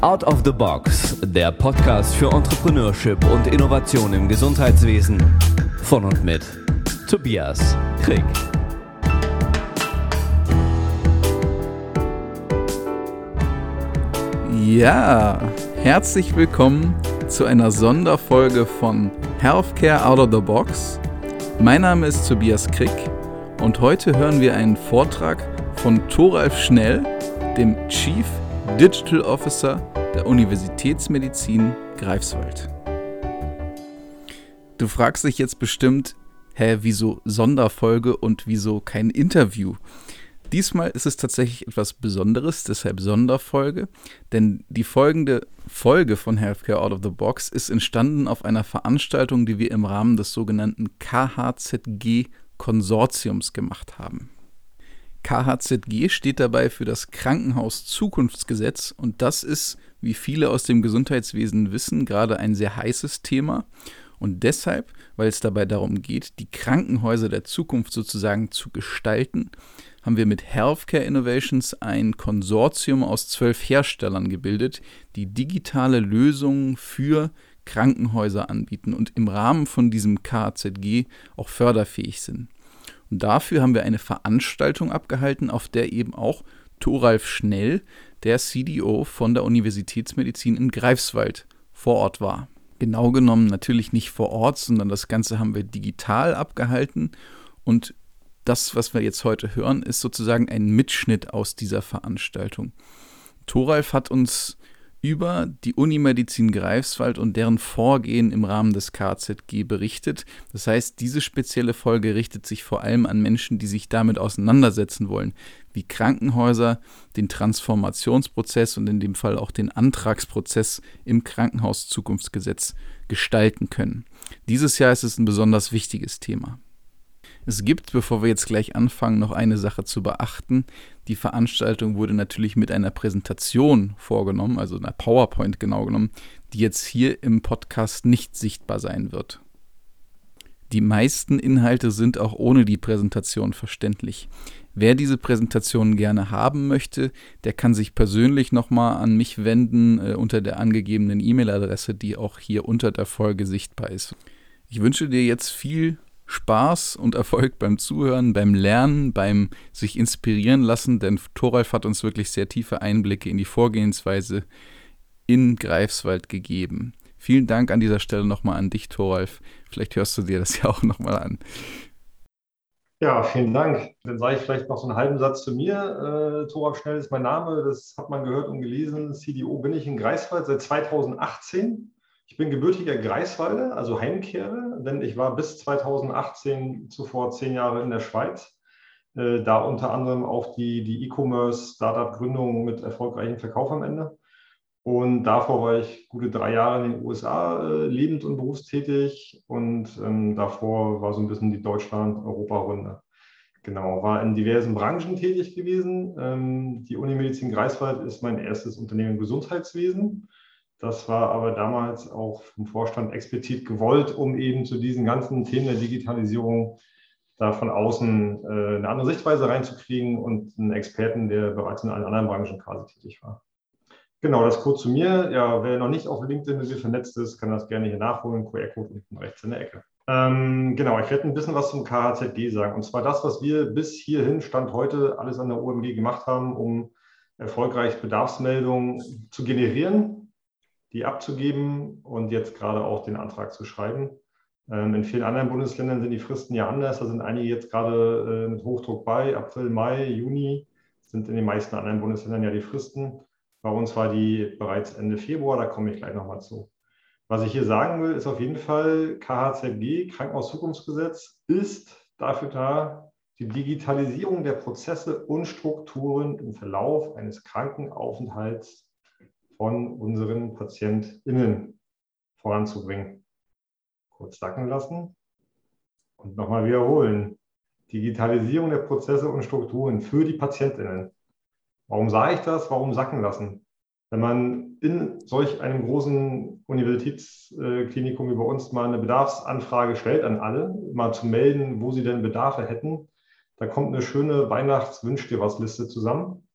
Out of the Box, der Podcast für Entrepreneurship und Innovation im Gesundheitswesen. Von und mit Tobias Krieg. Ja, herzlich willkommen zu einer Sonderfolge von Healthcare Out of the Box. Mein Name ist Tobias Krieg und heute hören wir einen Vortrag von Thoralf Schnell, dem Chief Digital Officer der Universitätsmedizin Greifswald. Du fragst dich jetzt bestimmt, hä, wieso Sonderfolge und wieso kein Interview? Diesmal ist es tatsächlich etwas Besonderes, deshalb Sonderfolge, denn die folgende Folge von Healthcare Out of the Box ist entstanden auf einer Veranstaltung, die wir im Rahmen des sogenannten KHZG Konsortiums gemacht haben. KHZG steht dabei für das Krankenhaus Zukunftsgesetz und das ist, wie viele aus dem Gesundheitswesen wissen, gerade ein sehr heißes Thema. Und deshalb, weil es dabei darum geht, die Krankenhäuser der Zukunft sozusagen zu gestalten, haben wir mit Healthcare Innovations ein Konsortium aus zwölf Herstellern gebildet, die digitale Lösungen für Krankenhäuser anbieten und im Rahmen von diesem KZG auch förderfähig sind. Und dafür haben wir eine Veranstaltung abgehalten, auf der eben auch Thoralf Schnell, der CDO von der Universitätsmedizin in Greifswald, vor Ort war. Genau genommen natürlich nicht vor Ort, sondern das Ganze haben wir digital abgehalten. Und das, was wir jetzt heute hören, ist sozusagen ein Mitschnitt aus dieser Veranstaltung. Thoralf hat uns über die Unimedizin Greifswald und deren Vorgehen im Rahmen des KZG berichtet. Das heißt, diese spezielle Folge richtet sich vor allem an Menschen, die sich damit auseinandersetzen wollen, wie Krankenhäuser den Transformationsprozess und in dem Fall auch den Antragsprozess im Krankenhauszukunftsgesetz gestalten können. Dieses Jahr ist es ein besonders wichtiges Thema. Es gibt, bevor wir jetzt gleich anfangen, noch eine Sache zu beachten. Die Veranstaltung wurde natürlich mit einer Präsentation vorgenommen, also einer PowerPoint genau genommen, die jetzt hier im Podcast nicht sichtbar sein wird. Die meisten Inhalte sind auch ohne die Präsentation verständlich. Wer diese Präsentation gerne haben möchte, der kann sich persönlich nochmal an mich wenden äh, unter der angegebenen E-Mail-Adresse, die auch hier unter der Folge sichtbar ist. Ich wünsche dir jetzt viel Spaß und Erfolg beim Zuhören, beim Lernen, beim sich inspirieren lassen, denn Thoralf hat uns wirklich sehr tiefe Einblicke in die Vorgehensweise in Greifswald gegeben. Vielen Dank an dieser Stelle nochmal an dich, Thoralf. Vielleicht hörst du dir das ja auch nochmal an. Ja, vielen Dank. Dann sage ich vielleicht noch so einen halben Satz zu mir. Äh, Thoralf Schnell ist mein Name, das hat man gehört und gelesen. CDO bin ich in Greifswald seit 2018. Ich bin gebürtiger Greifswalder, also Heimkehrer, denn ich war bis 2018 zuvor zehn Jahre in der Schweiz. Äh, da unter anderem auch die, die E-Commerce-Startup-Gründung mit erfolgreichem Verkauf am Ende. Und davor war ich gute drei Jahre in den USA äh, lebend und berufstätig und ähm, davor war so ein bisschen die Deutschland-Europa-Runde. Genau, war in diversen Branchen tätig gewesen. Ähm, die Unimedizin Greifswald ist mein erstes Unternehmen im Gesundheitswesen. Das war aber damals auch vom Vorstand explizit gewollt, um eben zu diesen ganzen Themen der Digitalisierung da von außen äh, eine andere Sichtweise reinzukriegen und einen Experten, der bereits in allen anderen Branchen quasi tätig war. Genau, das kurz zu mir. Ja, wer noch nicht auf LinkedIn mit mir vernetzt ist, kann das gerne hier nachholen. QR-Code unten rechts in der Ecke. Ähm, genau, ich werde ein bisschen was zum KHZD sagen. Und zwar das, was wir bis hierhin, Stand heute, alles an der OMG gemacht haben, um erfolgreich Bedarfsmeldungen zu generieren die abzugeben und jetzt gerade auch den Antrag zu schreiben. Ähm, in vielen anderen Bundesländern sind die Fristen ja anders. Da sind einige jetzt gerade äh, mit Hochdruck bei. April, Mai, Juni sind in den meisten anderen Bundesländern ja die Fristen. Bei uns war die bereits Ende Februar, da komme ich gleich nochmal zu. Was ich hier sagen will, ist auf jeden Fall, KHZG, Krankenhauszukunftsgesetz, ist dafür da, die Digitalisierung der Prozesse und Strukturen im Verlauf eines Krankenaufenthalts von unseren PatientInnen voranzubringen. Kurz sacken lassen und nochmal wiederholen. Digitalisierung der Prozesse und Strukturen für die PatientInnen. Warum sage ich das? Warum sacken lassen? Wenn man in solch einem großen Universitätsklinikum wie bei uns mal eine Bedarfsanfrage stellt an alle, mal zu melden, wo sie denn Bedarfe hätten, da kommt eine schöne Weihnachtswünsch dir was Liste zusammen.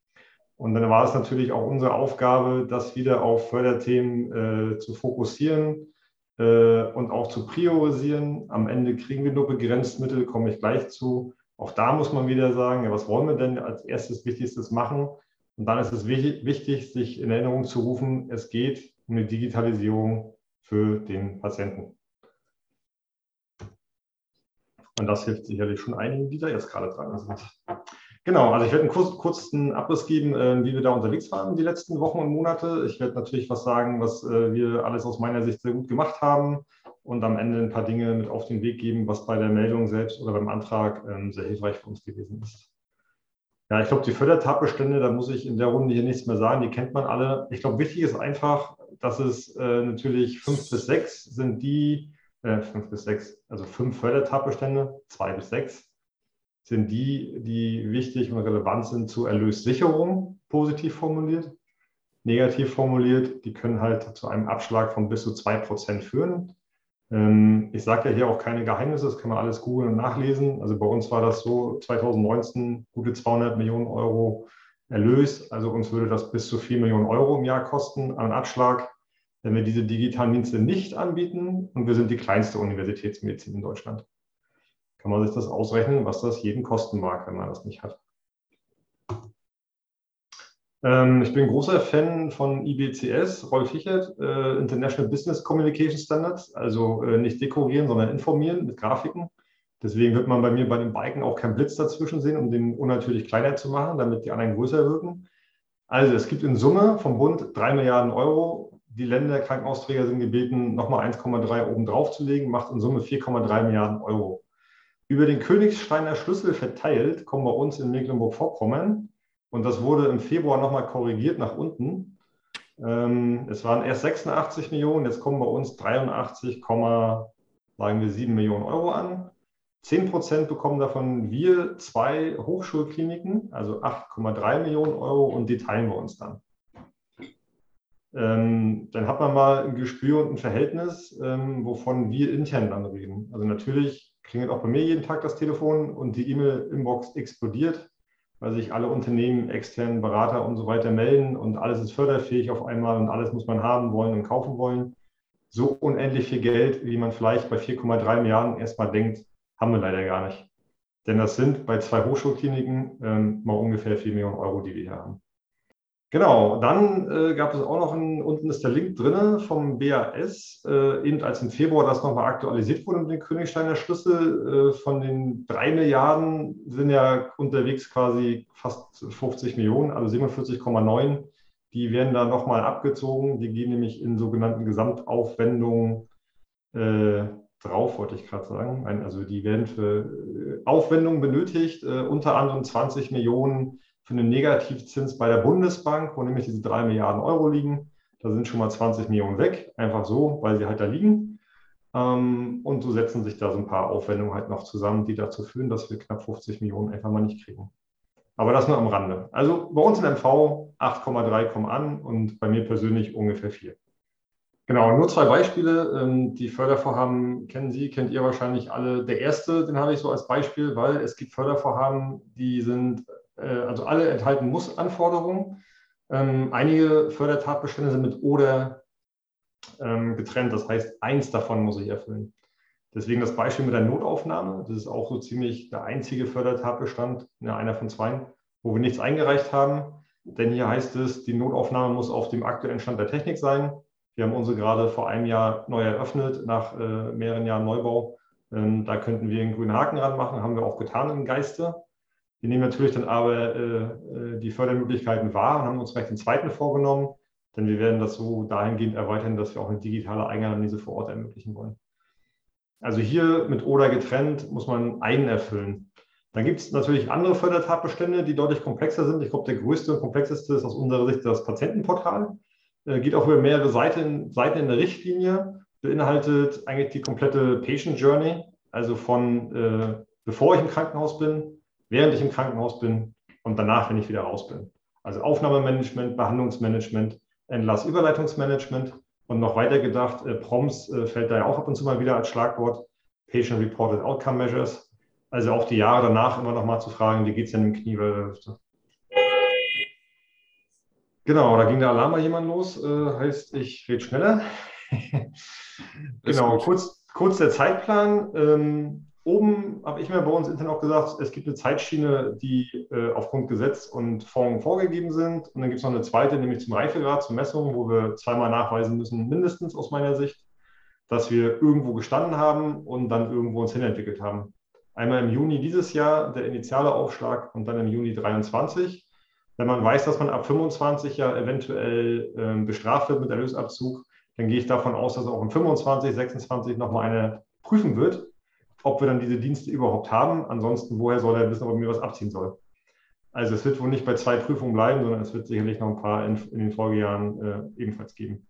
Und dann war es natürlich auch unsere Aufgabe, das wieder auf Förderthemen äh, zu fokussieren äh, und auch zu priorisieren. Am Ende kriegen wir nur begrenzt Mittel, komme ich gleich zu. Auch da muss man wieder sagen, ja, was wollen wir denn als erstes Wichtigstes machen? Und dann ist es wichtig, sich in Erinnerung zu rufen, es geht um die Digitalisierung für den Patienten. Und das hilft sicherlich schon einigen, die da jetzt gerade dran sind. Genau, also ich werde einen kurz, kurzen Abriss geben, äh, wie wir da unterwegs waren die letzten Wochen und Monate. Ich werde natürlich was sagen, was äh, wir alles aus meiner Sicht sehr gut gemacht haben und am Ende ein paar Dinge mit auf den Weg geben, was bei der Meldung selbst oder beim Antrag ähm, sehr hilfreich für uns gewesen ist. Ja, ich glaube, die Fördertatbestände, da muss ich in der Runde hier nichts mehr sagen, die kennt man alle. Ich glaube, wichtig ist einfach, dass es äh, natürlich fünf bis sechs sind die, äh, fünf bis sechs, also fünf Fördertatbestände, zwei bis sechs sind die, die wichtig und relevant sind zur Erlössicherung, positiv formuliert. Negativ formuliert, die können halt zu einem Abschlag von bis zu 2% führen. Ähm, ich sage ja hier auch keine Geheimnisse, das kann man alles googeln und nachlesen. Also bei uns war das so 2019 gute 200 Millionen Euro Erlös. Also uns würde das bis zu 4 Millionen Euro im Jahr kosten an Abschlag, wenn wir diese digitalen Dienste nicht anbieten. Und wir sind die kleinste Universitätsmedizin in Deutschland kann man sich das ausrechnen, was das jeden kosten mag, wenn man das nicht hat. Ähm, ich bin großer Fan von IBCS, Rolf Fichert, äh, International Business Communication Standards, also äh, nicht dekorieren, sondern informieren mit Grafiken. Deswegen wird man bei mir bei den Biken auch keinen Blitz dazwischen sehen, um den unnatürlich kleiner zu machen, damit die anderen größer wirken. Also es gibt in Summe vom Bund drei Milliarden Euro. Die Länder, Krankenhausträger sind gebeten, nochmal 1,3 oben drauf zu legen, macht in Summe 4,3 Milliarden Euro. Über den Königsteiner Schlüssel verteilt kommen bei uns in Mecklenburg-Vorpommern, und das wurde im Februar nochmal korrigiert nach unten. Ähm, es waren erst 86 Millionen, jetzt kommen bei uns 83, sagen wir 7 Millionen Euro an. 10 Prozent bekommen davon wir zwei Hochschulkliniken, also 8,3 Millionen Euro und die teilen wir uns dann. Ähm, dann hat man mal ein Gespür und ein Verhältnis, ähm, wovon wir intern dann reden. Also natürlich klingelt auch bei mir jeden Tag das Telefon und die E-Mail-Inbox explodiert, weil sich alle Unternehmen, externen Berater und so weiter melden und alles ist förderfähig auf einmal und alles muss man haben wollen und kaufen wollen. So unendlich viel Geld, wie man vielleicht bei 4,3 Milliarden erstmal denkt, haben wir leider gar nicht. Denn das sind bei zwei Hochschulkliniken ähm, mal ungefähr 4 Millionen Euro, die wir hier haben. Genau, dann äh, gab es auch noch, ein, unten ist der Link drin vom BAS, äh, eben als im Februar das nochmal aktualisiert wurde mit dem Königsteiner Schlüssel. Äh, von den drei Milliarden sind ja unterwegs quasi fast 50 Millionen, also 47,9. Die werden da nochmal abgezogen. Die gehen nämlich in sogenannten Gesamtaufwendungen äh, drauf, wollte ich gerade sagen. Also die werden für äh, Aufwendungen benötigt, äh, unter anderem 20 Millionen für einen Negativzins bei der Bundesbank, wo nämlich diese drei Milliarden Euro liegen. Da sind schon mal 20 Millionen weg, einfach so, weil sie halt da liegen. Ähm, und so setzen sich da so ein paar Aufwendungen halt noch zusammen, die dazu führen, dass wir knapp 50 Millionen einfach mal nicht kriegen. Aber das nur am Rande. Also bei uns in MV 8,3 kommen an und bei mir persönlich ungefähr 4. Genau, nur zwei Beispiele. Ähm, die Fördervorhaben kennen Sie, kennt ihr wahrscheinlich alle. Der erste, den habe ich so als Beispiel, weil es gibt Fördervorhaben, die sind also alle enthalten Muss-Anforderungen. Ähm, einige Fördertatbestände sind mit oder ähm, getrennt. Das heißt, eins davon muss ich erfüllen. Deswegen das Beispiel mit der Notaufnahme. Das ist auch so ziemlich der einzige Fördertatbestand, ja, einer von zwei, wo wir nichts eingereicht haben. Denn hier heißt es, die Notaufnahme muss auf dem aktuellen Stand der Technik sein. Wir haben unsere gerade vor einem Jahr neu eröffnet, nach äh, mehreren Jahren Neubau. Ähm, da könnten wir einen grünen Haken ranmachen, haben wir auch getan im Geiste. Wir nehmen natürlich dann aber äh, äh, die Fördermöglichkeiten wahr und haben uns gleich den zweiten vorgenommen, denn wir werden das so dahingehend erweitern, dass wir auch eine digitale Eigenanalyse vor Ort ermöglichen wollen. Also hier mit oder getrennt muss man einen erfüllen. Dann gibt es natürlich andere Fördertatbestände, die deutlich komplexer sind. Ich glaube, der größte und komplexeste ist aus unserer Sicht das Patientenportal. Äh, geht auch über mehrere Seiten, Seiten in der Richtlinie, beinhaltet eigentlich die komplette Patient Journey, also von äh, bevor ich im Krankenhaus bin, während ich im Krankenhaus bin und danach, wenn ich wieder raus bin. Also Aufnahmemanagement, Behandlungsmanagement, Entlassüberleitungsmanagement und noch weiter gedacht, äh, PROMS äh, fällt da ja auch ab und zu mal wieder als Schlagwort, Patient Reported Outcome Measures. Also auch die Jahre danach immer noch mal zu fragen, wie geht es denn im Knie oder der Hüfte. Genau, da ging der Alarm bei jemand los, äh, heißt, ich rede schneller. genau, kurz, kurz der Zeitplan. Ähm, oben habe ich mir bei uns intern auch gesagt, es gibt eine Zeitschiene, die äh, aufgrund Gesetz und Fonds vorgegeben sind. Und dann gibt es noch eine zweite, nämlich zum Reifegrad, zur Messung, wo wir zweimal nachweisen müssen, mindestens aus meiner Sicht, dass wir irgendwo gestanden haben und dann irgendwo uns hinentwickelt haben. Einmal im Juni dieses Jahr der initiale Aufschlag und dann im Juni 23. Wenn man weiß, dass man ab 25 ja eventuell äh, bestraft wird mit Erlösabzug, dann gehe ich davon aus, dass auch in 25, 26 nochmal eine prüfen wird, ob wir dann diese Dienste überhaupt haben. Ansonsten, woher soll er wissen, ob er mir was abziehen soll? Also es wird wohl nicht bei zwei Prüfungen bleiben, sondern es wird sicherlich noch ein paar in, in den Folgejahren äh, ebenfalls geben.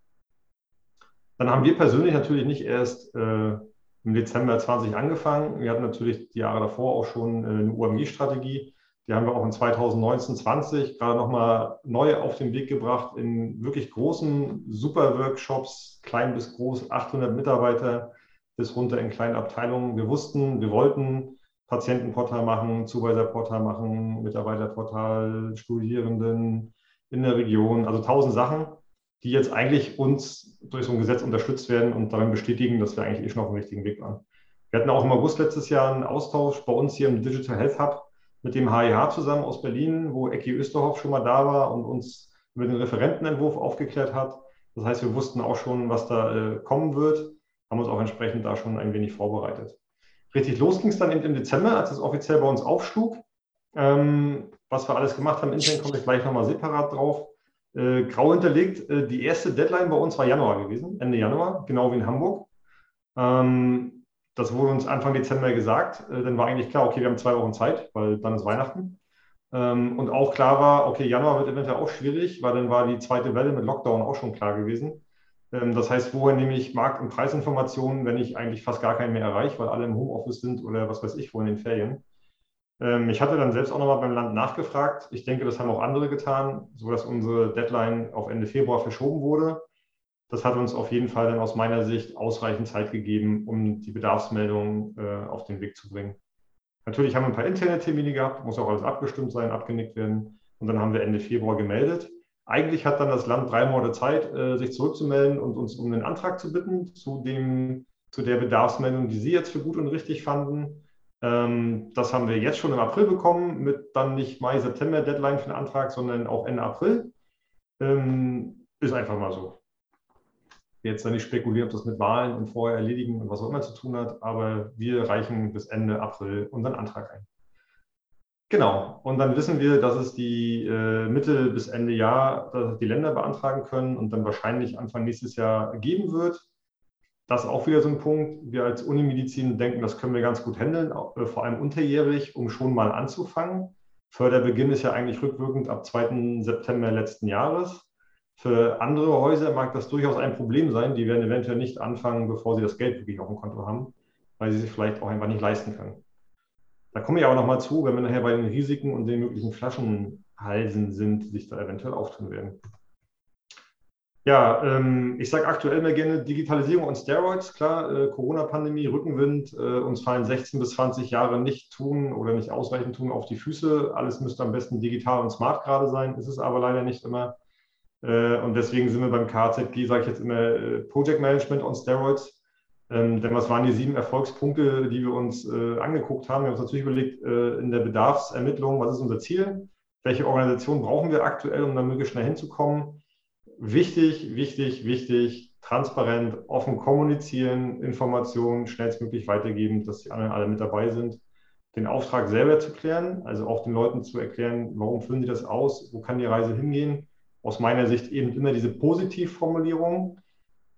Dann haben wir persönlich natürlich nicht erst äh, im Dezember 20 angefangen. Wir hatten natürlich die Jahre davor auch schon äh, eine UMG-Strategie. Die haben wir auch in 2019, 20 gerade nochmal neu auf den Weg gebracht in wirklich großen Super-Workshops, klein bis groß, 800 Mitarbeiter bis runter in kleinen Abteilungen. Wir wussten, wir wollten Patientenportal machen, Zuweiserportal machen, Mitarbeiterportal, Studierenden in der Region, also tausend Sachen die jetzt eigentlich uns durch so ein Gesetz unterstützt werden und darin bestätigen, dass wir eigentlich eh schon auf dem richtigen Weg waren. Wir hatten auch im August letztes Jahr einen Austausch bei uns hier im Digital Health Hub mit dem HIH zusammen aus Berlin, wo Ecki Österhoff schon mal da war und uns über den Referentenentwurf aufgeklärt hat. Das heißt, wir wussten auch schon, was da äh, kommen wird, haben uns auch entsprechend da schon ein wenig vorbereitet. Richtig los ging es dann eben im Dezember, als es offiziell bei uns aufschlug. Ähm, was wir alles gemacht haben, intern komme ich gleich nochmal separat drauf äh, grau hinterlegt. Äh, die erste Deadline bei uns war Januar gewesen, Ende Januar, genau wie in Hamburg. Ähm, das wurde uns Anfang Dezember gesagt. Äh, dann war eigentlich klar, okay, wir haben zwei Wochen Zeit, weil dann ist Weihnachten. Ähm, und auch klar war, okay, Januar wird eventuell auch schwierig, weil dann war die zweite Welle mit Lockdown auch schon klar gewesen. Ähm, das heißt, woher nehme ich Markt- und Preisinformationen, wenn ich eigentlich fast gar keinen mehr erreiche, weil alle im Homeoffice sind oder was weiß ich, wo in den Ferien? Ähm, ich hatte dann selbst auch nochmal beim Land nachgefragt. Ich denke, das haben auch andere getan, sodass unsere Deadline auf Ende Februar verschoben wurde. Das hat uns auf jeden Fall dann aus meiner Sicht ausreichend Zeit gegeben, um die Bedarfsmeldung äh, auf den Weg zu bringen. Natürlich haben wir ein paar interne Termine gehabt, muss auch alles abgestimmt sein, abgenickt werden. Und dann haben wir Ende Februar gemeldet. Eigentlich hat dann das Land drei Monate Zeit, äh, sich zurückzumelden und uns um einen Antrag zu bitten zu, dem, zu der Bedarfsmeldung, die Sie jetzt für gut und richtig fanden. Ähm, das haben wir jetzt schon im April bekommen, mit dann nicht Mai, September Deadline für den Antrag, sondern auch Ende April. Ähm, ist einfach mal so. Jetzt dann nicht spekulieren, ob das mit Wahlen und vorher erledigen und was auch immer zu tun hat, aber wir reichen bis Ende April unseren Antrag ein. Genau, und dann wissen wir, dass es die äh, Mitte bis Ende Jahr die Länder beantragen können und dann wahrscheinlich Anfang nächstes Jahr geben wird das ist auch wieder so ein Punkt. Wir als Unimedizin denken, das können wir ganz gut handeln, äh, vor allem unterjährig, um schon mal anzufangen. Förderbeginn ist ja eigentlich rückwirkend ab 2. September letzten Jahres. Für andere Häuser mag das durchaus ein Problem sein. Die werden eventuell nicht anfangen, bevor sie das Geld wirklich auf dem Konto haben, weil sie sich vielleicht auch einfach nicht leisten können. Da komme ich aber nochmal zu, wenn wir nachher bei den Risiken und den möglichen Flaschenhalsen sind, die sich da eventuell auftun werden. Ja, ähm, ich sage aktuell mehr gerne Digitalisierung und Steroids. Klar, äh, Corona-Pandemie, Rückenwind, äh, uns fallen 16 bis 20 Jahre nicht tun oder nicht ausreichend tun auf die Füße. Alles müsste am besten digital und smart gerade sein, ist es aber leider nicht immer. Äh, und deswegen sind wir beim KZG, sage ich jetzt immer, äh, Project Management on Steroids. Ähm, denn was waren die sieben Erfolgspunkte, die wir uns äh, angeguckt haben? Wir haben uns natürlich überlegt, äh, in der Bedarfsermittlung, was ist unser Ziel? Welche Organisation brauchen wir aktuell, um da möglichst schnell hinzukommen? wichtig, wichtig, wichtig, transparent, offen kommunizieren, Informationen schnellstmöglich weitergeben, dass die anderen alle mit dabei sind. Den Auftrag selber zu klären, also auch den Leuten zu erklären, warum führen sie das aus, wo kann die Reise hingehen. Aus meiner Sicht eben immer diese Positivformulierung.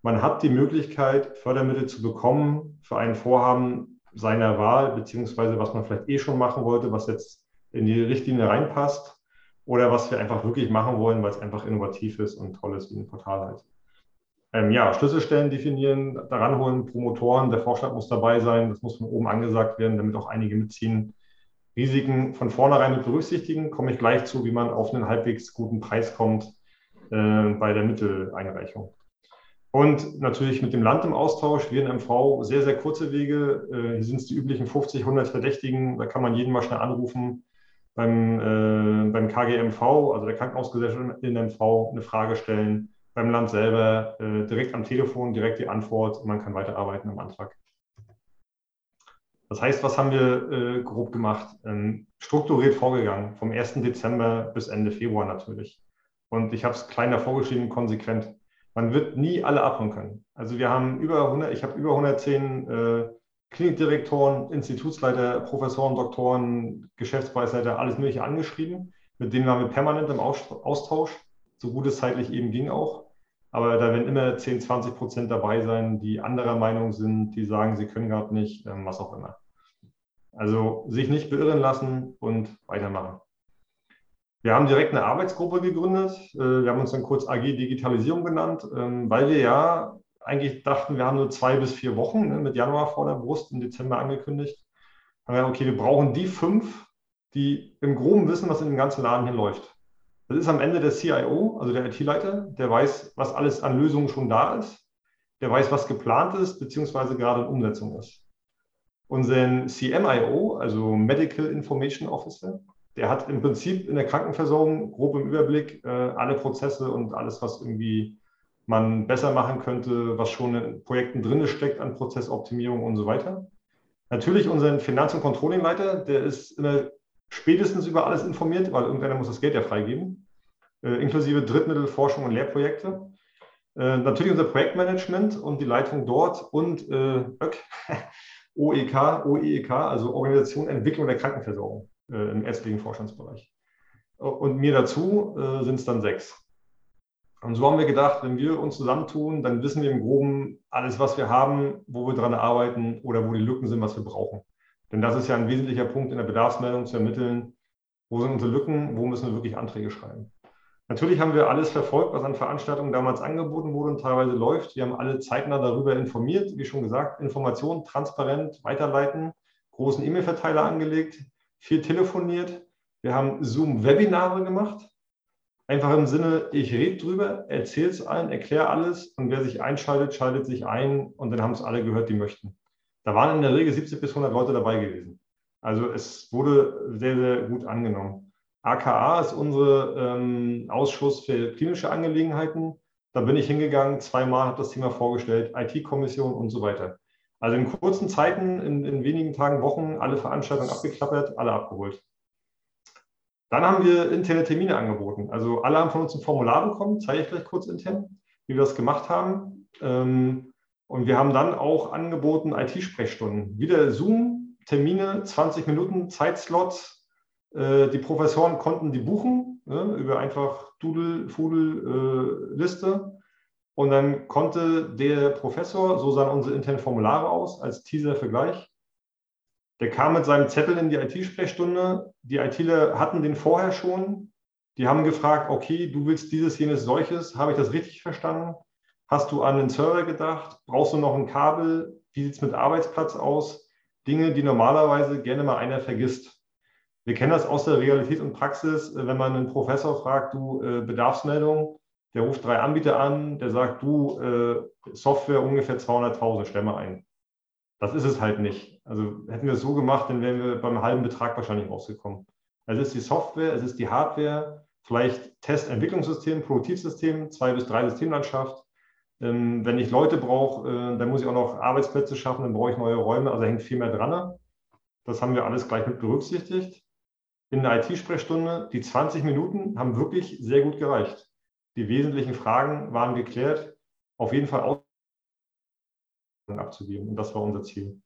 Man hat die Möglichkeit, Fördermittel zu bekommen für ein Vorhaben seiner Wahl, beziehungsweise was man vielleicht eh schon machen wollte, was jetzt in die Richtlinie reinpasst oder was wir einfach wirklich machen wollen, weil es einfach innovativ ist und toll ist wie ein Portal halt. Ähm, ja, Schlüsselstellen definieren, daran holen, Promotoren, der Vorstand muss dabei sein, das muss von oben angesagt werden, damit auch einige mitziehen. Risiken von vornherein mit berücksichtigen, komme ich gleich zu, wie man auf einen halbwegs guten Preis kommt äh, bei der Mitteleinreichung. Und natürlich mit dem Land im Austausch, wir in MV, sehr, sehr kurze Wege. Äh, hier sind es die üblichen 50, 100 Verdächtigen, da kann man jeden mal schnell anrufen beim, äh, beim KGMV, also der Krankenhausgesellschaft in MV, eine Frage stellen, beim Land selber äh, direkt am Telefon, direkt die Antwort und man kann weiterarbeiten am Antrag. Das heißt, was haben wir äh, grob gemacht? Ähm, strukturiert vorgegangen, vom 1. Dezember bis Ende Februar natürlich. Und ich habe es kleiner vorgeschrieben, konsequent. Man wird nie alle abholen können. Also wir haben über 100, ich habe über 110 äh, Klinikdirektoren, Institutsleiter, Professoren, Doktoren, Geschäftspreisleiter, alles Mögliche angeschrieben. Mit denen waren wir permanent im Austausch, so gut es zeitlich eben ging auch. Aber da werden immer 10, 20 Prozent dabei sein, die anderer Meinung sind, die sagen, sie können gerade nicht, ähm, was auch immer. Also sich nicht beirren lassen und weitermachen. Wir haben direkt eine Arbeitsgruppe gegründet. Äh, wir haben uns dann kurz AG Digitalisierung genannt, ähm, weil wir ja eigentlich dachten, wir haben nur zwei bis vier Wochen ne, mit Januar vor der Brust, im Dezember angekündigt. Haben okay, wir brauchen die fünf, die im Groben wissen, was in dem ganzen Laden hier läuft. Das ist am Ende der CIO, also der IT-Leiter, der weiß, was alles an Lösungen schon da ist, der weiß, was geplant ist, beziehungsweise gerade in Umsetzung ist. Unseren CMIO, also Medical Information Officer, der hat im Prinzip in der Krankenversorgung grob im Überblick äh, alle Prozesse und alles, was irgendwie man besser machen könnte, was schon in Projekten drin steckt an Prozessoptimierung und so weiter. Natürlich unseren Finanz- und Controllingleiter, der ist immer spätestens über alles informiert, weil irgendeiner muss das Geld ja freigeben, äh, inklusive Drittmittel, Forschung und Lehrprojekte. Äh, natürlich unser Projektmanagement und die Leitung dort und äh, ÖK, OEK, OEEK, also Organisation Entwicklung der Krankenversorgung äh, im ärztlichen Vorstandsbereich. Und mir dazu äh, sind es dann sechs. Und so haben wir gedacht, wenn wir uns zusammentun, dann wissen wir im Groben alles, was wir haben, wo wir dran arbeiten oder wo die Lücken sind, was wir brauchen. Denn das ist ja ein wesentlicher Punkt in der Bedarfsmeldung zu ermitteln, wo sind unsere Lücken, wo müssen wir wirklich Anträge schreiben. Natürlich haben wir alles verfolgt, was an Veranstaltungen damals angeboten wurde und teilweise läuft. Wir haben alle zeitnah darüber informiert, wie schon gesagt, Informationen transparent weiterleiten, großen E-Mail-Verteiler angelegt, viel telefoniert. Wir haben Zoom-Webinare gemacht. Einfach im Sinne, ich rede drüber, erzähle es allen, erkläre alles und wer sich einschaltet, schaltet sich ein und dann haben es alle gehört, die möchten. Da waren in der Regel 70 bis 100 Leute dabei gewesen. Also es wurde sehr, sehr gut angenommen. AKA ist unser ähm, Ausschuss für klinische Angelegenheiten. Da bin ich hingegangen, zweimal habe das Thema vorgestellt, IT-Kommission und so weiter. Also in kurzen Zeiten, in, in wenigen Tagen, Wochen, alle Veranstaltungen abgeklappert, alle abgeholt. Dann haben wir interne Termine angeboten. Also alle haben von uns ein Formular bekommen, zeige ich gleich kurz intern, wie wir das gemacht haben. Ähm, und wir haben dann auch angeboten IT-Sprechstunden. Wieder Zoom, Termine, 20 Minuten, Zeitslots. Äh, die Professoren konnten die buchen ne, über einfach Doodle, Fudel, äh, Liste. Und dann konnte der Professor, so sahen unsere internen Formulare aus, als Teaser-Vergleich, der kam mit seinem Zettel in die IT-Sprechstunde. Die ITler hatten den vorher schon. Die haben gefragt, okay, du willst dieses, jenes, solches. Habe ich das richtig verstanden? Hast du an den Server gedacht? Brauchst du noch ein Kabel? Wie sieht es mit Arbeitsplatz aus? Dinge, die normalerweise gerne mal einer vergisst. Wir kennen das aus der Realität und Praxis, äh, wenn man einen Professor fragt, du äh, Bedarfsmeldung, der ruft drei Anbieter an, der sagt, du äh, Software ungefähr 200.000, stell mal ein. Das ist es halt nicht. Also hätten wir es so gemacht, dann wären wir beim halben Betrag wahrscheinlich rausgekommen. Also es ist die Software, es ist die Hardware, vielleicht Testentwicklungssystem, Produktivsystem, zwei bis drei Systemlandschaft, ähm, wenn ich Leute brauche, äh, dann muss ich auch noch Arbeitsplätze schaffen, dann brauche ich neue Räume, also hängt viel mehr dran. Das haben wir alles gleich mit berücksichtigt. In der IT-Sprechstunde, die 20 Minuten haben wirklich sehr gut gereicht. Die wesentlichen Fragen waren geklärt, auf jeden Fall abzugeben. Und das war unser Ziel.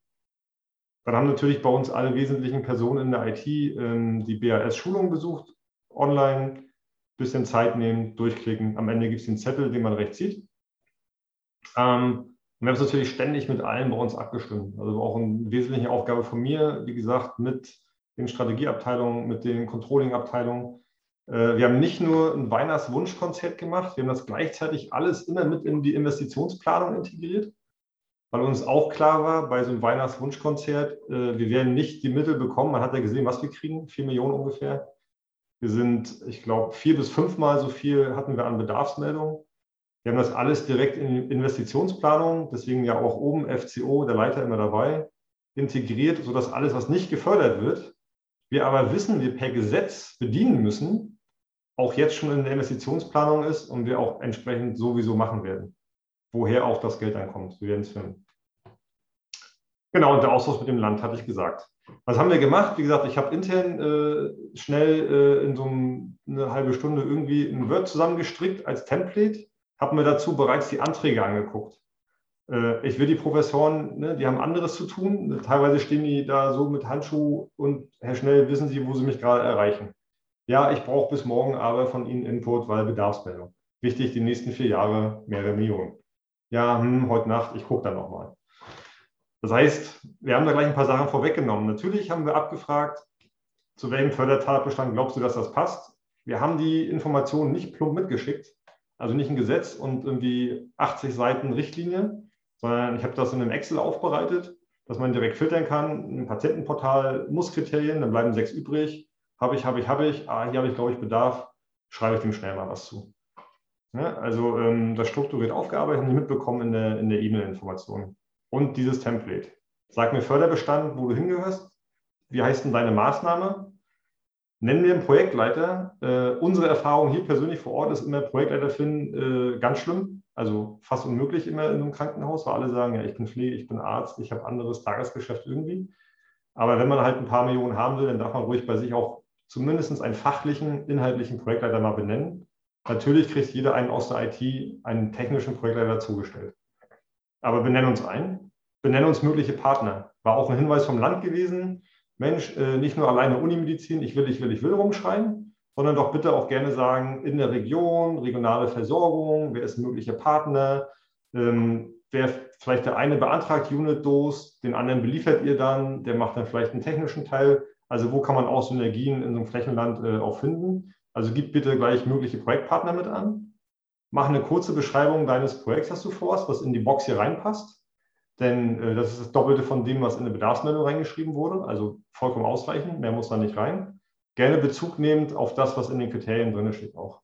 Dann haben natürlich bei uns alle wesentlichen Personen in der IT ähm, die BAS-Schulung besucht, online, bisschen Zeit nehmen, durchklicken. Am Ende gibt es den Zettel, den man rechts sieht. Ähm, wir haben es natürlich ständig mit allen bei uns abgestimmt. Also auch eine wesentliche Aufgabe von mir, wie gesagt, mit den Strategieabteilungen, mit den Controlling-Abteilungen. Äh, wir haben nicht nur ein Weihnachtswunschkonzert gemacht, wir haben das gleichzeitig alles immer mit in die Investitionsplanung integriert, weil uns auch klar war, bei so einem Weihnachtswunschkonzert, äh, wir werden nicht die Mittel bekommen. Man hat ja gesehen, was wir kriegen, vier Millionen ungefähr. Wir sind, ich glaube, vier bis fünfmal so viel hatten wir an Bedarfsmeldungen. Wir haben das alles direkt in Investitionsplanung, deswegen ja auch oben FCO, der Leiter immer dabei, integriert, sodass alles, was nicht gefördert wird, wir aber wissen, wir per Gesetz bedienen müssen, auch jetzt schon in der Investitionsplanung ist und wir auch entsprechend sowieso machen werden. Woher auch das Geld dann kommt. Wir werden es finden. Genau, und der Austausch mit dem Land hatte ich gesagt. Was haben wir gemacht? Wie gesagt, ich habe intern äh, schnell äh, in so einem, eine halbe Stunde irgendwie ein Word zusammengestrickt als Template, habe mir dazu bereits die Anträge angeguckt. Äh, ich will die Professoren, ne, die haben anderes zu tun. Teilweise stehen die da so mit Handschuh und Herr Schnell, wissen Sie, wo Sie mich gerade erreichen? Ja, ich brauche bis morgen aber von Ihnen Input, weil Bedarfsmeldung. Wichtig, die nächsten vier Jahre mehrere Millionen. Ja, hm, heute Nacht, ich gucke dann nochmal. Das heißt, wir haben da gleich ein paar Sachen vorweggenommen. Natürlich haben wir abgefragt, zu welchem Fördertatbestand glaubst du, dass das passt? Wir haben die Informationen nicht plump mitgeschickt, also nicht ein Gesetz und irgendwie 80 Seiten Richtlinie, sondern ich habe das in einem Excel aufbereitet, dass man direkt filtern kann. Ein Patientenportal muss Kriterien, dann bleiben sechs übrig. Habe ich, habe ich, habe ich. Ah, hier habe ich, glaube ich, Bedarf. Schreibe ich dem schnell mal was zu. Ja, also ähm, das strukturiert aufgearbeitet, haben die mitbekommen in der in der E-Mail-Information und dieses Template. Sag mir Förderbestand, wo du hingehörst. Wie heißt denn deine Maßnahme? Nennen wir einen Projektleiter. Äh, unsere Erfahrung hier persönlich vor Ort ist immer Projektleiter finden äh, ganz schlimm. Also fast unmöglich immer in einem Krankenhaus, weil alle sagen, ja, ich bin Pflege, ich bin Arzt, ich habe anderes Tagesgeschäft irgendwie. Aber wenn man halt ein paar Millionen haben will, dann darf man ruhig bei sich auch zumindest einen fachlichen, inhaltlichen Projektleiter mal benennen. Natürlich kriegt jeder einen aus der IT einen technischen Projektleiter zugestellt. Aber benennen uns ein, benennen uns mögliche Partner. War auch ein Hinweis vom Land gewesen. Mensch, äh, nicht nur alleine Unimedizin, ich will, ich will, ich will rumschreien, sondern doch bitte auch gerne sagen, in der Region, regionale Versorgung, wer ist ein möglicher Partner, ähm, wer vielleicht der eine beantragt Unit-Dose, den anderen beliefert ihr dann, der macht dann vielleicht einen technischen Teil. Also wo kann man auch Synergien in so einem Flächenland äh, auch finden? Also gib bitte gleich mögliche Projektpartner mit an mach eine kurze Beschreibung deines Projekts, das du vorhast, was in die Box hier reinpasst. Denn äh, das ist das Doppelte von dem, was in der Bedarfsmeldung reingeschrieben wurde. Also vollkommen ausreichend, mehr muss da nicht rein. Gerne Bezug nehmend auf das, was in den Kriterien drin steht auch.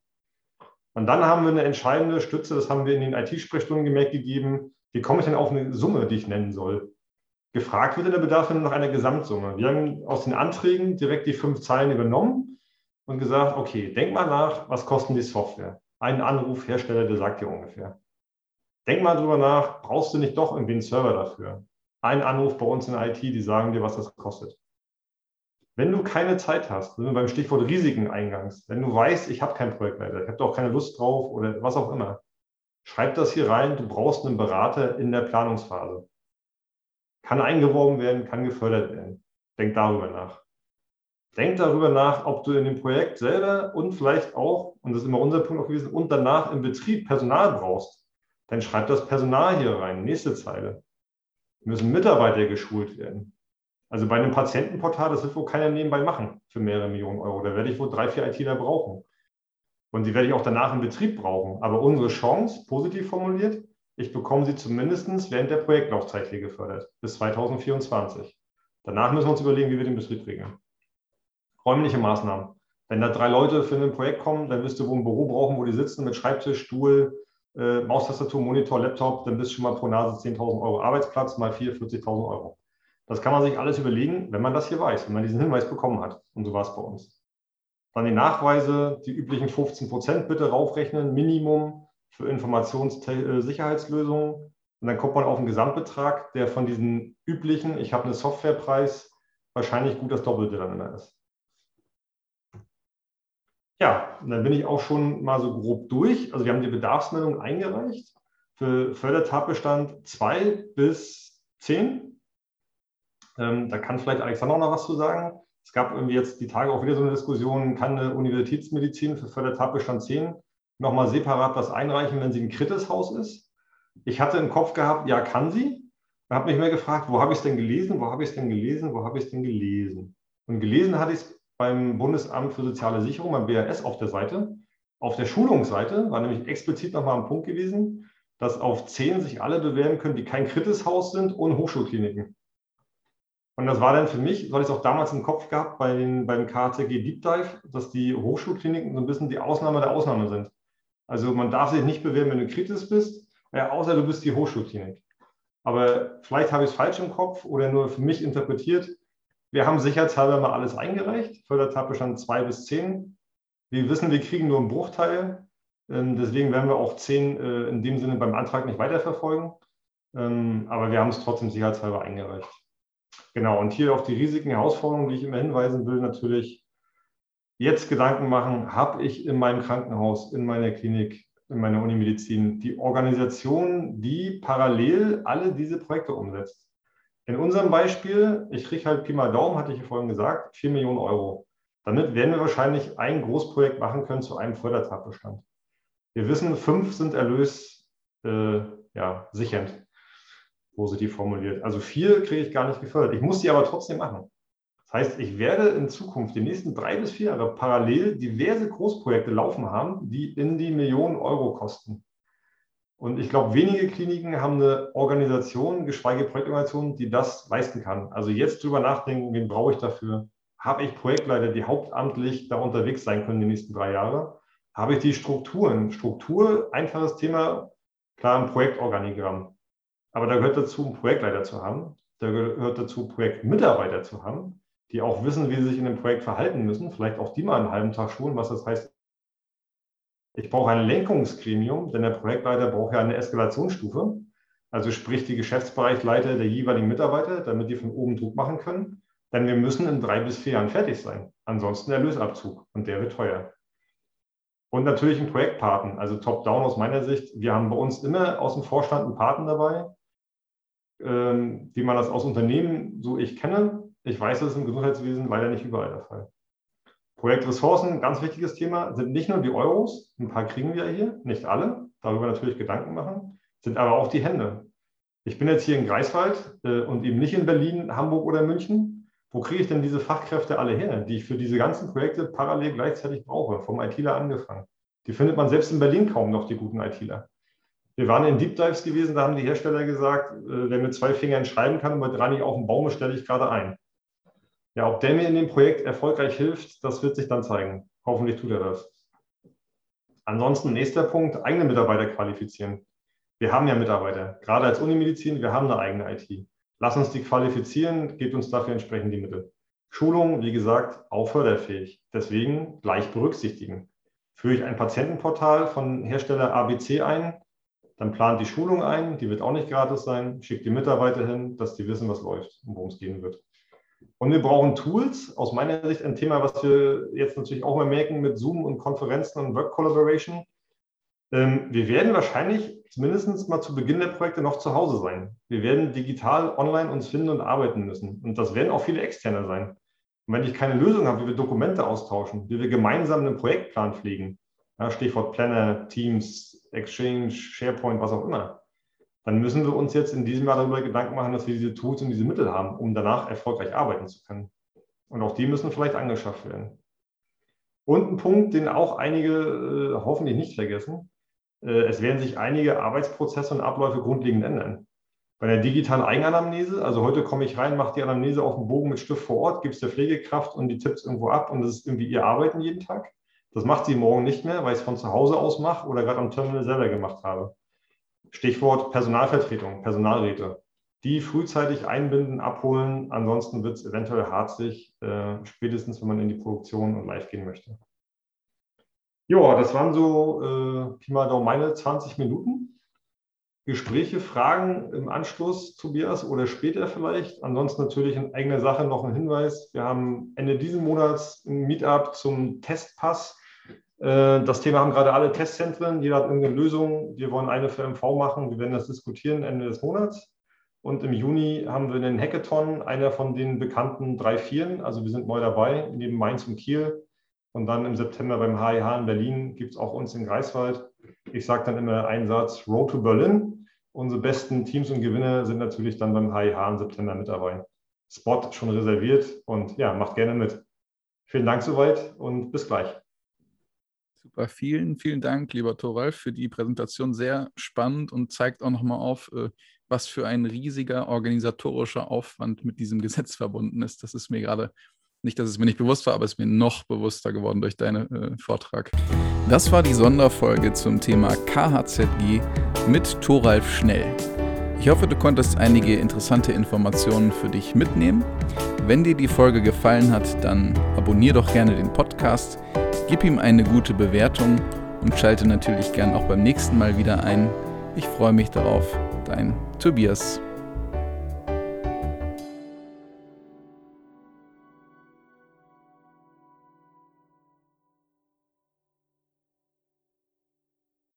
Und dann haben wir eine entscheidende Stütze, das haben wir in den IT-Sprechstunden gemerkt gegeben. Wie komme ich denn auf eine Summe, die ich nennen soll? Gefragt wird in der Bedarfsmeldung nach einer Gesamtsumme. Wir haben aus den Anträgen direkt die fünf Zeilen übernommen und gesagt, okay, denk mal nach, was kosten die Software? Ein Anrufhersteller, der sagt dir ungefähr. Denk mal drüber nach, brauchst du nicht doch irgendwie einen Server dafür? Ein Anruf bei uns in der IT, die sagen dir, was das kostet. Wenn du keine Zeit hast, sind wir beim Stichwort Risiken eingangs, wenn du weißt, ich habe keinen Projektleiter, ich habe doch keine Lust drauf oder was auch immer, schreib das hier rein, du brauchst einen Berater in der Planungsphase. Kann eingeworben werden, kann gefördert werden. Denk darüber nach. Denk darüber nach, ob du in dem Projekt selber und vielleicht auch, und das ist immer unser Punkt auch gewesen, und danach im Betrieb Personal brauchst. Dann schreib das Personal hier rein. Nächste Zeile. Müssen Mitarbeiter geschult werden. Also bei einem Patientenportal, das wird wohl keiner nebenbei machen für mehrere Millionen Euro. Da werde ich wohl drei, vier ITler brauchen. Und die werde ich auch danach im Betrieb brauchen. Aber unsere Chance, positiv formuliert, ich bekomme sie zumindest während der Projektlaufzeit hier gefördert, bis 2024. Danach müssen wir uns überlegen, wie wir den Betrieb regeln räumliche Maßnahmen. Wenn da drei Leute für ein Projekt kommen, dann wirst du wo ein Büro brauchen, wo die sitzen mit Schreibtisch, Stuhl, äh, Maustastatur, Monitor, Laptop, dann bist du schon mal pro Nase 10.000 Euro Arbeitsplatz mal 4, 40.000 Euro. Das kann man sich alles überlegen, wenn man das hier weiß, wenn man diesen Hinweis bekommen hat. Und so war es bei uns. Dann die Nachweise, die üblichen 15 Prozent bitte raufrechnen, Minimum für Informationssicherheitslösungen. Und dann kommt man auf einen Gesamtbetrag, der von diesen üblichen, ich habe einen Softwarepreis, wahrscheinlich gut das Doppelte dann immer ist. Ja, und dann bin ich auch schon mal so grob durch. Also wir haben die Bedarfsmeldung eingereicht für Fördertatbestand 2 bis 10. Ähm, da kann vielleicht Alexander noch was zu sagen. Es gab irgendwie jetzt die Tage auch wieder so eine Diskussion, kann eine Universitätsmedizin für Fördertatbestand 10 nochmal separat was einreichen, wenn sie ein Kritishaus ist? Ich hatte im Kopf gehabt, ja, kann sie. Ich habe mich mehr gefragt, wo habe ich es denn gelesen, wo habe ich es denn gelesen, wo habe ich es denn gelesen? Und gelesen hatte ich es beim Bundesamt für soziale Sicherung, beim BAS auf der Seite. Auf der Schulungsseite war nämlich explizit nochmal ein Punkt gewesen, dass auf zehn sich alle bewerben können, die kein Kritishaus sind und Hochschulkliniken. Und das war dann für mich, weil ich es auch damals im Kopf gehabt bei den, beim KTG Deep Dive, dass die Hochschulkliniken so ein bisschen die Ausnahme der Ausnahme sind. Also man darf sich nicht bewerben, wenn du kritisch bist, ja, außer du bist die Hochschulklinik. Aber vielleicht habe ich es falsch im Kopf oder nur für mich interpretiert. Wir haben sicherheitshalber mal alles eingereicht, Fördertatbestand 2 bis 10. Wir wissen, wir kriegen nur einen Bruchteil. Ähm, deswegen werden wir auch 10 äh, in dem Sinne beim Antrag nicht weiterverfolgen. Ähm, aber wir haben es trotzdem sicherheitshalber eingereicht. Genau, und hier auf die Risiken, Herausforderungen, die ich immer hinweisen will, natürlich jetzt Gedanken machen, habe ich in meinem Krankenhaus, in meiner Klinik, in meiner Unimedizin die Organisation, die parallel alle diese Projekte umsetzt. In unserem Beispiel, ich kriege halt Pi mal Daumen, hatte ich ja vorhin gesagt, 4 Millionen Euro. Damit werden wir wahrscheinlich ein Großprojekt machen können zu einem Fördertatbestand. Wir wissen, fünf sind erlös äh, ja, sichernd, positiv formuliert. Also vier kriege ich gar nicht gefördert. Ich muss die aber trotzdem machen. Das heißt, ich werde in Zukunft die nächsten drei bis vier Jahre parallel diverse Großprojekte laufen haben, die in die Millionen Euro kosten. Und ich glaube, wenige Kliniken haben eine Organisation, geschweige Projektorganisation, die das leisten kann. Also jetzt drüber nachdenken, wen brauche ich dafür? Habe ich Projektleiter, die hauptamtlich da unterwegs sein können die nächsten drei Jahre? Habe ich die Strukturen? Struktur, einfaches Thema, klar ein Projektorganigramm. Aber da gehört dazu, einen Projektleiter zu haben. Da gehört dazu, Projektmitarbeiter zu haben, die auch wissen, wie sie sich in dem Projekt verhalten müssen. Vielleicht auch die mal einen halben Tag schulen, was das heißt, ich brauche ein Lenkungsgremium, denn der Projektleiter braucht ja eine Eskalationsstufe. Also sprich die Geschäftsbereichleiter der jeweiligen Mitarbeiter, damit die von oben Druck machen können. Denn wir müssen in drei bis vier Jahren fertig sein. Ansonsten Erlösabzug und der wird teuer. Und natürlich ein Projektpaten, also top-down aus meiner Sicht. Wir haben bei uns immer aus dem Vorstand einen Paten dabei, ähm, wie man das aus Unternehmen so ich kenne. Ich weiß, das ist im Gesundheitswesen leider nicht überall der Fall. Projektressourcen, ganz wichtiges Thema, sind nicht nur die Euros, ein paar kriegen wir hier, nicht alle, darüber natürlich Gedanken machen, sind aber auch die Hände. Ich bin jetzt hier in Greifswald äh, und eben nicht in Berlin, Hamburg oder München. Wo kriege ich denn diese Fachkräfte alle her, die ich für diese ganzen Projekte parallel gleichzeitig brauche, vom ITler angefangen? Die findet man selbst in Berlin kaum noch, die guten ITler. Wir waren in Deep Dives gewesen, da haben die Hersteller gesagt, äh, wer mit zwei Fingern schreiben kann und mit drei nicht auf den Baum, stelle ich gerade ein. Ja, ob der mir in dem Projekt erfolgreich hilft, das wird sich dann zeigen. Hoffentlich tut er das. Ansonsten nächster Punkt, eigene Mitarbeiter qualifizieren. Wir haben ja Mitarbeiter, gerade als Unimedizin, wir haben eine eigene IT. Lass uns die qualifizieren, gebt uns dafür entsprechend die Mittel. Schulung, wie gesagt, auch förderfähig. Deswegen gleich berücksichtigen. Führe ich ein Patientenportal von Hersteller ABC ein, dann plant die Schulung ein, die wird auch nicht gratis sein, schickt die Mitarbeiter hin, dass die wissen, was läuft und worum es gehen wird. Und wir brauchen Tools. Aus meiner Sicht ein Thema, was wir jetzt natürlich auch mal merken mit Zoom und Konferenzen und Work Collaboration. Ähm, wir werden wahrscheinlich zumindest mal zu Beginn der Projekte noch zu Hause sein. Wir werden digital online uns finden und arbeiten müssen. Und das werden auch viele externe sein. Und wenn ich keine Lösung habe, wie wir Dokumente austauschen, wie wir gemeinsam einen Projektplan pflegen, Stichwort Planner, Teams, Exchange, SharePoint, was auch immer, dann müssen wir uns jetzt in diesem Jahr darüber Gedanken machen, dass wir diese Tools und diese Mittel haben, um danach erfolgreich arbeiten zu können. Und auch die müssen vielleicht angeschafft werden. Und ein Punkt, den auch einige äh, hoffentlich nicht vergessen, äh, es werden sich einige Arbeitsprozesse und Abläufe grundlegend ändern. Bei der digitalen Eigenanamnese, also heute komme ich rein, mache die Anamnese auf dem Bogen mit Stift vor Ort, gebe es der Pflegekraft und die Tipps irgendwo ab und das ist irgendwie ihr Arbeiten jeden Tag. Das macht sie morgen nicht mehr, weil ich es von zu Hause aus mache oder gerade am Terminal selber gemacht habe. Stichwort Personalvertretung, Personalräte. Die frühzeitig einbinden, abholen, ansonsten wird es eventuell harzig, äh, spätestens wenn man in die Produktion und live gehen möchte. Ja, das waren so äh, Pi mal Daumen meine 20 Minuten. Gespräche, Fragen im Anschluss, Tobias, oder später vielleicht. Ansonsten natürlich in eigener Sache noch ein Hinweis. Wir haben Ende dieses Monats ein Meetup zum Testpass das Thema haben gerade alle Testzentren. Jeder hat irgendeine Lösung. Wir wollen eine für MV machen. Wir werden das diskutieren Ende des Monats. Und im Juni haben wir einen Hackathon, einer von den bekannten drei Vieren. Also wir sind neu dabei, neben Mainz und Kiel. Und dann im September beim HIH in Berlin gibt es auch uns in Greifswald. Ich sage dann immer einen Satz, Road to Berlin. Unsere besten Teams und Gewinne sind natürlich dann beim HIH im September mit dabei. Spot schon reserviert und ja, macht gerne mit. Vielen Dank soweit und bis gleich. Super, vielen, vielen Dank, lieber Thoralf, für die Präsentation. Sehr spannend und zeigt auch nochmal auf, äh, was für ein riesiger organisatorischer Aufwand mit diesem Gesetz verbunden ist. Das ist mir gerade nicht, dass es mir nicht bewusst war, aber es ist mir noch bewusster geworden durch deinen äh, Vortrag. Das war die Sonderfolge zum Thema KHZG mit Thoralf Schnell. Ich hoffe, du konntest einige interessante Informationen für dich mitnehmen. Wenn dir die Folge gefallen hat, dann abonnier doch gerne den Podcast, gib ihm eine gute Bewertung und schalte natürlich gern auch beim nächsten Mal wieder ein. Ich freue mich darauf. Dein Tobias.